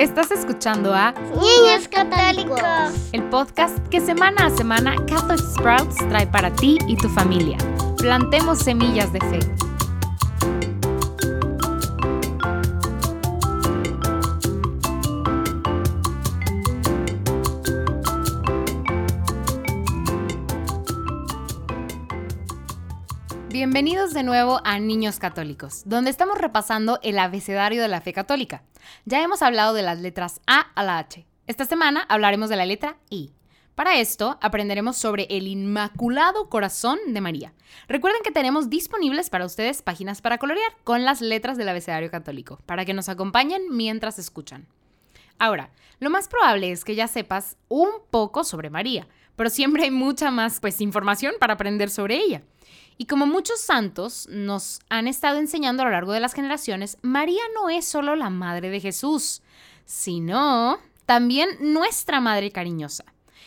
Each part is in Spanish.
Estás escuchando a Niños Católicos, el podcast que semana a semana Catholic Sprouts trae para ti y tu familia. Plantemos semillas de fe. Bienvenidos de nuevo a Niños Católicos, donde estamos repasando el abecedario de la fe católica. Ya hemos hablado de las letras A a la H. Esta semana hablaremos de la letra I. Para esto aprenderemos sobre el Inmaculado Corazón de María. Recuerden que tenemos disponibles para ustedes páginas para colorear con las letras del abecedario católico, para que nos acompañen mientras escuchan. Ahora, lo más probable es que ya sepas un poco sobre María, pero siempre hay mucha más pues, información para aprender sobre ella. Y como muchos santos nos han estado enseñando a lo largo de las generaciones, María no es solo la madre de Jesús, sino también nuestra madre cariñosa.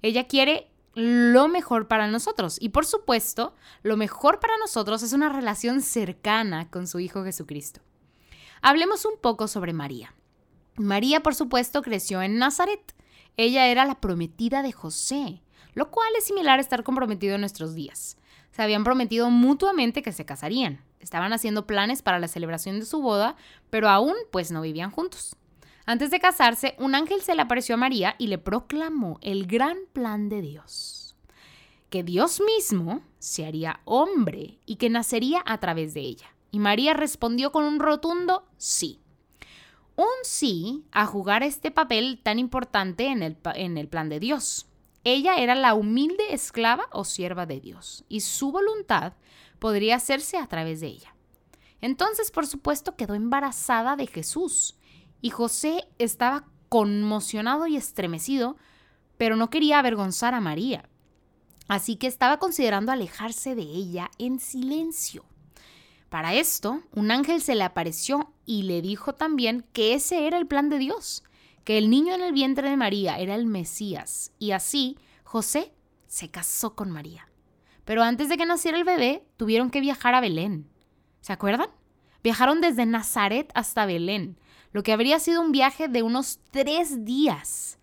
Ella quiere lo mejor para nosotros y por supuesto, lo mejor para nosotros es una relación cercana con su Hijo Jesucristo. Hablemos un poco sobre María. María, por supuesto, creció en Nazaret. Ella era la prometida de José, lo cual es similar a estar comprometido en nuestros días se habían prometido mutuamente que se casarían. Estaban haciendo planes para la celebración de su boda, pero aún pues no vivían juntos. Antes de casarse, un ángel se le apareció a María y le proclamó el gran plan de Dios. Que Dios mismo se haría hombre y que nacería a través de ella. Y María respondió con un rotundo sí. Un sí a jugar este papel tan importante en el, en el plan de Dios. Ella era la humilde esclava o sierva de Dios, y su voluntad podría hacerse a través de ella. Entonces, por supuesto, quedó embarazada de Jesús, y José estaba conmocionado y estremecido, pero no quería avergonzar a María. Así que estaba considerando alejarse de ella en silencio. Para esto, un ángel se le apareció y le dijo también que ese era el plan de Dios, que el niño en el vientre de María era el Mesías, y así José se casó con María. Pero antes de que naciera el bebé, tuvieron que viajar a Belén. ¿Se acuerdan? Viajaron desde Nazaret hasta Belén, lo que habría sido un viaje de unos tres días.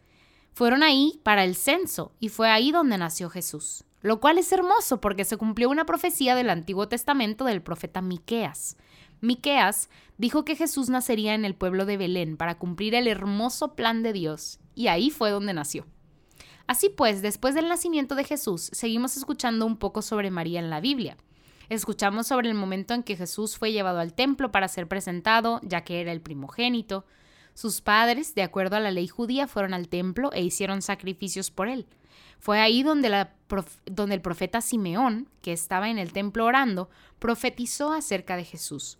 Fueron ahí para el censo y fue ahí donde nació Jesús, lo cual es hermoso porque se cumplió una profecía del Antiguo Testamento del profeta Miqueas. Miqueas dijo que Jesús nacería en el pueblo de Belén para cumplir el hermoso plan de Dios, y ahí fue donde nació. Así pues, después del nacimiento de Jesús, seguimos escuchando un poco sobre María en la Biblia. Escuchamos sobre el momento en que Jesús fue llevado al templo para ser presentado, ya que era el primogénito. Sus padres, de acuerdo a la ley judía, fueron al templo e hicieron sacrificios por él. Fue ahí donde, donde el profeta Simeón, que estaba en el templo orando, profetizó acerca de Jesús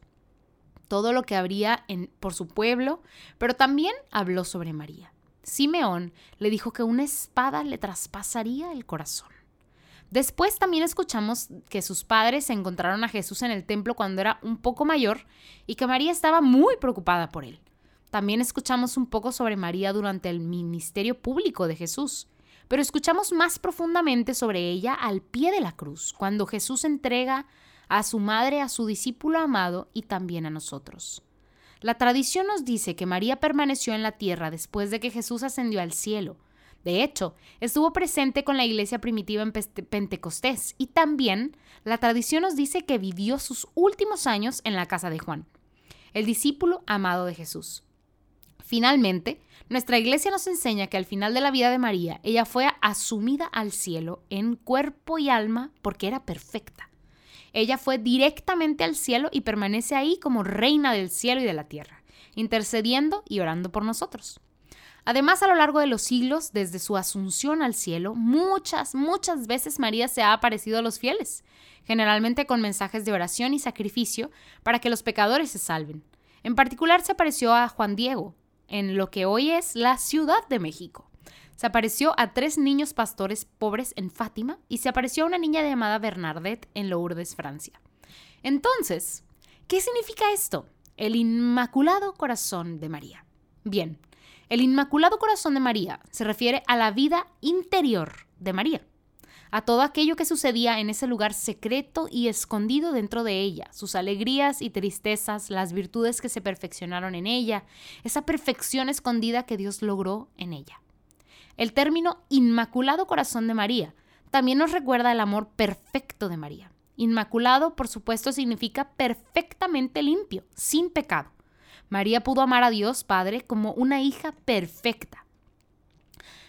todo lo que habría por su pueblo, pero también habló sobre María. Simeón le dijo que una espada le traspasaría el corazón. Después también escuchamos que sus padres encontraron a Jesús en el templo cuando era un poco mayor y que María estaba muy preocupada por él. También escuchamos un poco sobre María durante el ministerio público de Jesús, pero escuchamos más profundamente sobre ella al pie de la cruz, cuando Jesús entrega a su madre, a su discípulo amado y también a nosotros. La tradición nos dice que María permaneció en la tierra después de que Jesús ascendió al cielo. De hecho, estuvo presente con la iglesia primitiva en Pentecostés y también la tradición nos dice que vivió sus últimos años en la casa de Juan, el discípulo amado de Jesús. Finalmente, nuestra iglesia nos enseña que al final de la vida de María, ella fue asumida al cielo en cuerpo y alma porque era perfecta. Ella fue directamente al cielo y permanece ahí como reina del cielo y de la tierra, intercediendo y orando por nosotros. Además, a lo largo de los siglos, desde su asunción al cielo, muchas, muchas veces María se ha aparecido a los fieles, generalmente con mensajes de oración y sacrificio para que los pecadores se salven. En particular se apareció a Juan Diego, en lo que hoy es la Ciudad de México. Se apareció a tres niños pastores pobres en Fátima y se apareció a una niña llamada Bernadette en Lourdes, Francia. Entonces, ¿qué significa esto? El Inmaculado Corazón de María. Bien, el Inmaculado Corazón de María se refiere a la vida interior de María. a todo aquello que sucedía en ese lugar secreto y escondido dentro de ella, sus alegrías y tristezas, las virtudes que se perfeccionaron en ella, esa perfección escondida que Dios logró en ella. El término Inmaculado Corazón de María también nos recuerda el amor perfecto de María. Inmaculado, por supuesto, significa perfectamente limpio, sin pecado. María pudo amar a Dios Padre como una hija perfecta.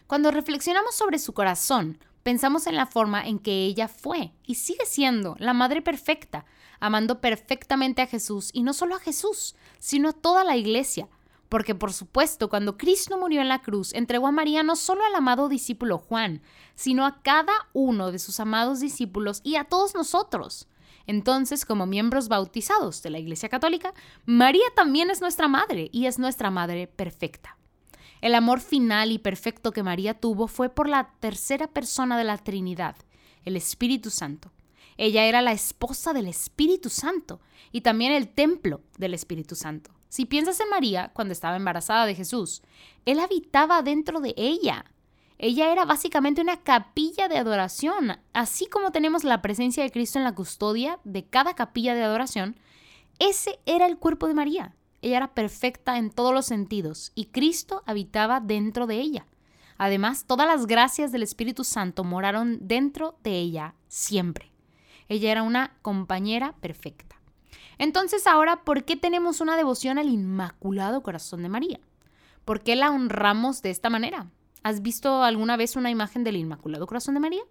Cuando reflexionamos sobre su corazón, pensamos en la forma en que ella fue y sigue siendo la Madre perfecta, amando perfectamente a Jesús y no solo a Jesús, sino a toda la iglesia. Porque por supuesto, cuando Cristo murió en la cruz, entregó a María no solo al amado discípulo Juan, sino a cada uno de sus amados discípulos y a todos nosotros. Entonces, como miembros bautizados de la Iglesia Católica, María también es nuestra madre y es nuestra madre perfecta. El amor final y perfecto que María tuvo fue por la tercera persona de la Trinidad, el Espíritu Santo. Ella era la esposa del Espíritu Santo y también el templo del Espíritu Santo. Si piensas en María cuando estaba embarazada de Jesús, Él habitaba dentro de ella. Ella era básicamente una capilla de adoración. Así como tenemos la presencia de Cristo en la custodia de cada capilla de adoración, ese era el cuerpo de María. Ella era perfecta en todos los sentidos y Cristo habitaba dentro de ella. Además, todas las gracias del Espíritu Santo moraron dentro de ella siempre. Ella era una compañera perfecta. Entonces ahora, ¿por qué tenemos una devoción al Inmaculado Corazón de María? ¿Por qué la honramos de esta manera? ¿Has visto alguna vez una imagen del Inmaculado Corazón de María?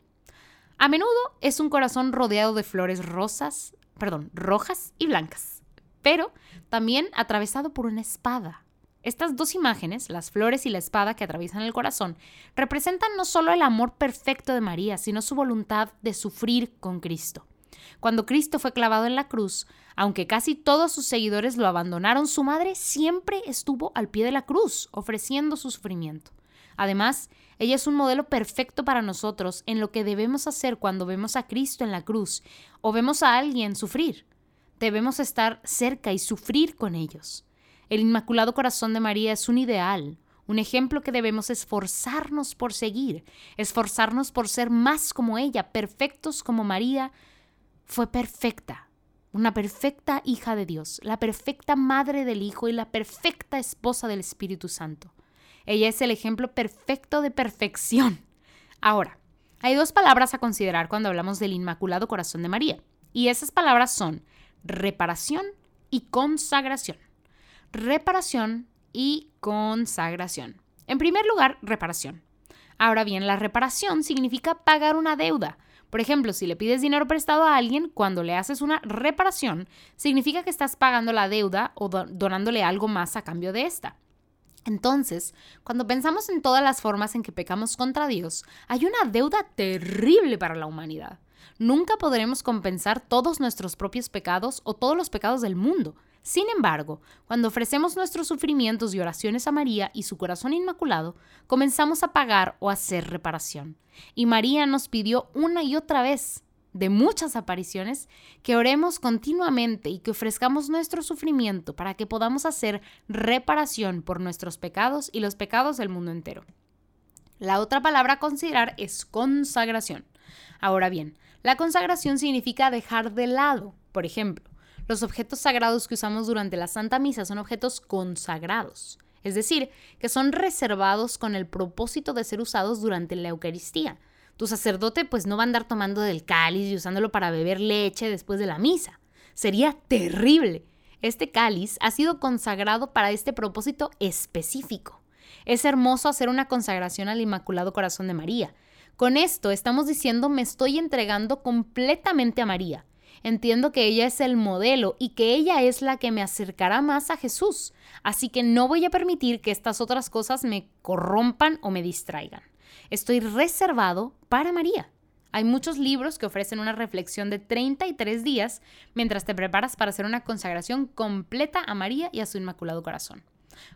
A menudo es un corazón rodeado de flores rosas, perdón, rojas y blancas pero también atravesado por una espada. Estas dos imágenes, las flores y la espada que atraviesan el corazón, representan no solo el amor perfecto de María, sino su voluntad de sufrir con Cristo. Cuando Cristo fue clavado en la cruz, aunque casi todos sus seguidores lo abandonaron, su madre siempre estuvo al pie de la cruz, ofreciendo su sufrimiento. Además, ella es un modelo perfecto para nosotros en lo que debemos hacer cuando vemos a Cristo en la cruz o vemos a alguien sufrir debemos estar cerca y sufrir con ellos. El Inmaculado Corazón de María es un ideal, un ejemplo que debemos esforzarnos por seguir, esforzarnos por ser más como ella, perfectos como María fue perfecta, una perfecta hija de Dios, la perfecta madre del Hijo y la perfecta esposa del Espíritu Santo. Ella es el ejemplo perfecto de perfección. Ahora, hay dos palabras a considerar cuando hablamos del Inmaculado Corazón de María, y esas palabras son reparación y consagración. Reparación y consagración. En primer lugar, reparación. Ahora bien, la reparación significa pagar una deuda. Por ejemplo, si le pides dinero prestado a alguien, cuando le haces una reparación, significa que estás pagando la deuda o donándole algo más a cambio de esta. Entonces, cuando pensamos en todas las formas en que pecamos contra Dios, hay una deuda terrible para la humanidad. Nunca podremos compensar todos nuestros propios pecados o todos los pecados del mundo. Sin embargo, cuando ofrecemos nuestros sufrimientos y oraciones a María y su corazón inmaculado, comenzamos a pagar o hacer reparación. Y María nos pidió una y otra vez, de muchas apariciones, que oremos continuamente y que ofrezcamos nuestro sufrimiento para que podamos hacer reparación por nuestros pecados y los pecados del mundo entero. La otra palabra a considerar es consagración. Ahora bien, la consagración significa dejar de lado. Por ejemplo, los objetos sagrados que usamos durante la Santa Misa son objetos consagrados, es decir, que son reservados con el propósito de ser usados durante la Eucaristía. Tu sacerdote pues no va a andar tomando del cáliz y usándolo para beber leche después de la misa. Sería terrible. Este cáliz ha sido consagrado para este propósito específico. Es hermoso hacer una consagración al Inmaculado Corazón de María, con esto estamos diciendo me estoy entregando completamente a María. Entiendo que ella es el modelo y que ella es la que me acercará más a Jesús, así que no voy a permitir que estas otras cosas me corrompan o me distraigan. Estoy reservado para María. Hay muchos libros que ofrecen una reflexión de 33 días mientras te preparas para hacer una consagración completa a María y a su Inmaculado Corazón.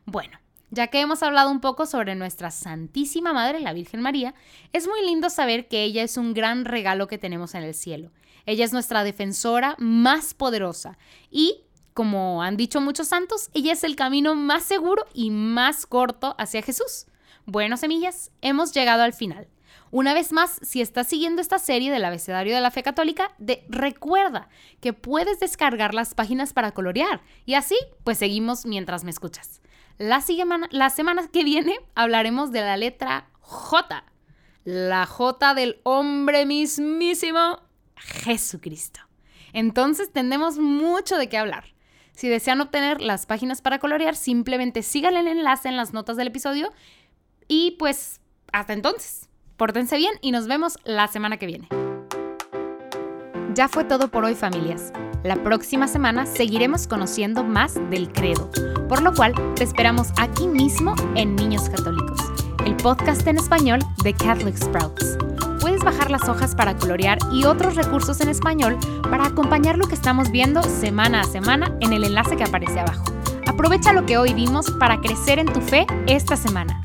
Bueno, ya que hemos hablado un poco sobre nuestra Santísima Madre, la Virgen María, es muy lindo saber que ella es un gran regalo que tenemos en el cielo. Ella es nuestra defensora más poderosa y, como han dicho muchos santos, ella es el camino más seguro y más corto hacia Jesús. Bueno, semillas, hemos llegado al final. Una vez más, si estás siguiendo esta serie del abecedario de la fe católica, de, recuerda que puedes descargar las páginas para colorear y así pues seguimos mientras me escuchas. La, semana que viene hablaremos de la letra J, la J del hombre mismísimo Jesucristo. Entonces tenemos mucho de qué hablar. Si desean obtener las páginas para colorear, simplemente sigan el enlace en las notas del episodio y pues hasta entonces. Pórtense bien y nos vemos la semana que viene. Ya fue todo por hoy familias. La próxima semana seguiremos conociendo más del credo, por lo cual te esperamos aquí mismo en Niños Católicos, el podcast en español de Catholic Sprouts. Puedes bajar las hojas para colorear y otros recursos en español para acompañar lo que estamos viendo semana a semana en el enlace que aparece abajo. Aprovecha lo que hoy vimos para crecer en tu fe esta semana.